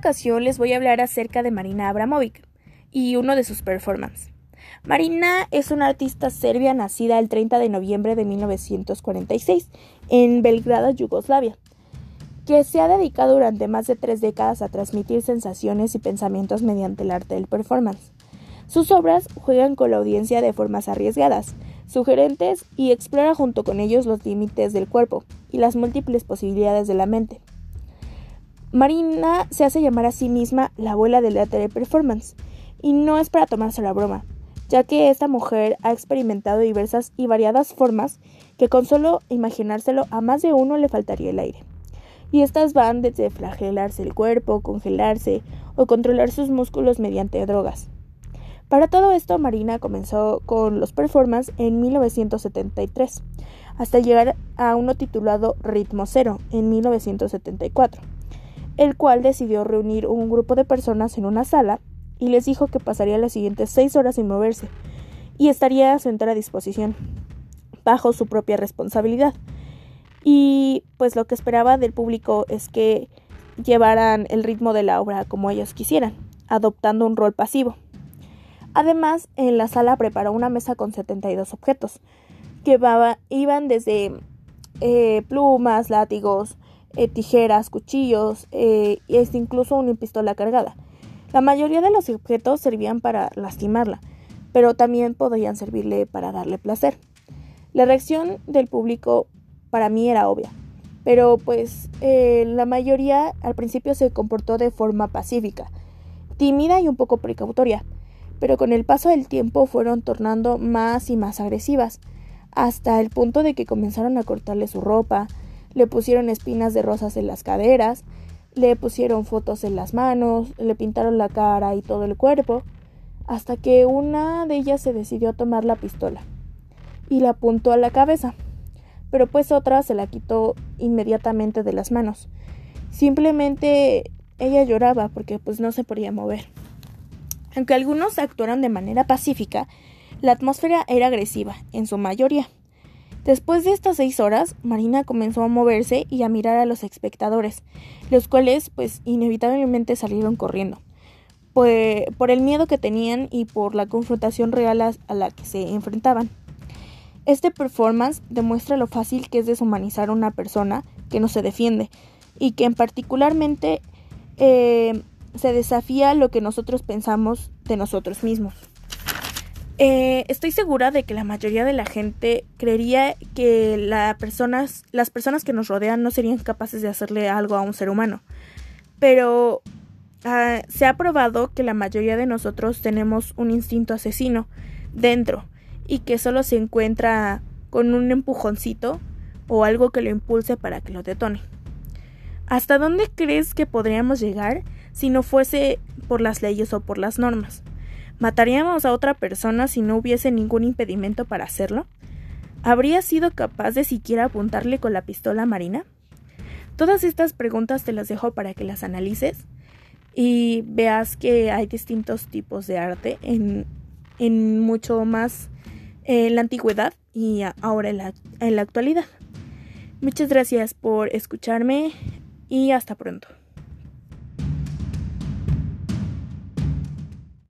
ocasión les voy a hablar acerca de Marina Abramovic y uno de sus performances. Marina es una artista serbia nacida el 30 de noviembre de 1946 en Belgrado, Yugoslavia, que se ha dedicado durante más de tres décadas a transmitir sensaciones y pensamientos mediante el arte del performance. Sus obras juegan con la audiencia de formas arriesgadas, sugerentes y explora junto con ellos los límites del cuerpo y las múltiples posibilidades de la mente. Marina se hace llamar a sí misma la abuela de performance, y no es para tomarse la broma, ya que esta mujer ha experimentado diversas y variadas formas que con solo imaginárselo a más de uno le faltaría el aire. Y estas van desde flagelarse el cuerpo, congelarse o controlar sus músculos mediante drogas. Para todo esto, Marina comenzó con los performances en 1973, hasta llegar a uno titulado Ritmo Cero en 1974, el cual decidió reunir un grupo de personas en una sala y les dijo que pasaría las siguientes seis horas sin moverse y estaría a su entera disposición, bajo su propia responsabilidad. Y pues lo que esperaba del público es que llevaran el ritmo de la obra como ellos quisieran, adoptando un rol pasivo. Además, en la sala preparó una mesa con 72 objetos, que iban desde eh, plumas, látigos, eh, tijeras, cuchillos eh, y incluso una pistola cargada. La mayoría de los objetos servían para lastimarla, pero también podían servirle para darle placer. La reacción del público para mí era obvia, pero pues la mayoría al principio se comportó de forma pacífica, tímida y un poco precautoria pero con el paso del tiempo fueron tornando más y más agresivas, hasta el punto de que comenzaron a cortarle su ropa, le pusieron espinas de rosas en las caderas, le pusieron fotos en las manos, le pintaron la cara y todo el cuerpo, hasta que una de ellas se decidió a tomar la pistola y la apuntó a la cabeza, pero pues otra se la quitó inmediatamente de las manos. Simplemente ella lloraba porque pues no se podía mover. Aunque algunos actuaron de manera pacífica, la atmósfera era agresiva, en su mayoría. Después de estas seis horas, Marina comenzó a moverse y a mirar a los espectadores, los cuales, pues, inevitablemente salieron corriendo, pues, por el miedo que tenían y por la confrontación real a, la que se enfrentaban. Este performance demuestra lo fácil que es deshumanizar a una persona que no se defiende y que en particularmente eh, se desafía lo que nosotros pensamos de nosotros mismos. Eh, estoy segura de que la mayoría de la gente creería que las personas que nos rodean no serían capaces de hacerle algo a un ser humano. Pero ah, se ha probado que la mayoría de nosotros tenemos un instinto asesino dentro y que solo se encuentra con un empujoncito o algo que lo impulse para que lo detone. ¿Hasta dónde crees que podríamos llegar si no fuese por las leyes o por las normas? ¿Mataríamos a otra persona si no hubiese ningún impedimento para hacerlo? ¿Habría sido capaz de siquiera apuntarle con la pistola marina? Todas estas preguntas te las dejo para que las analices y veas que hay distintos tipos de arte en, en mucho más en la antigüedad y ahora en la, en la actualidad. Muchas gracias por escucharme y hasta pronto.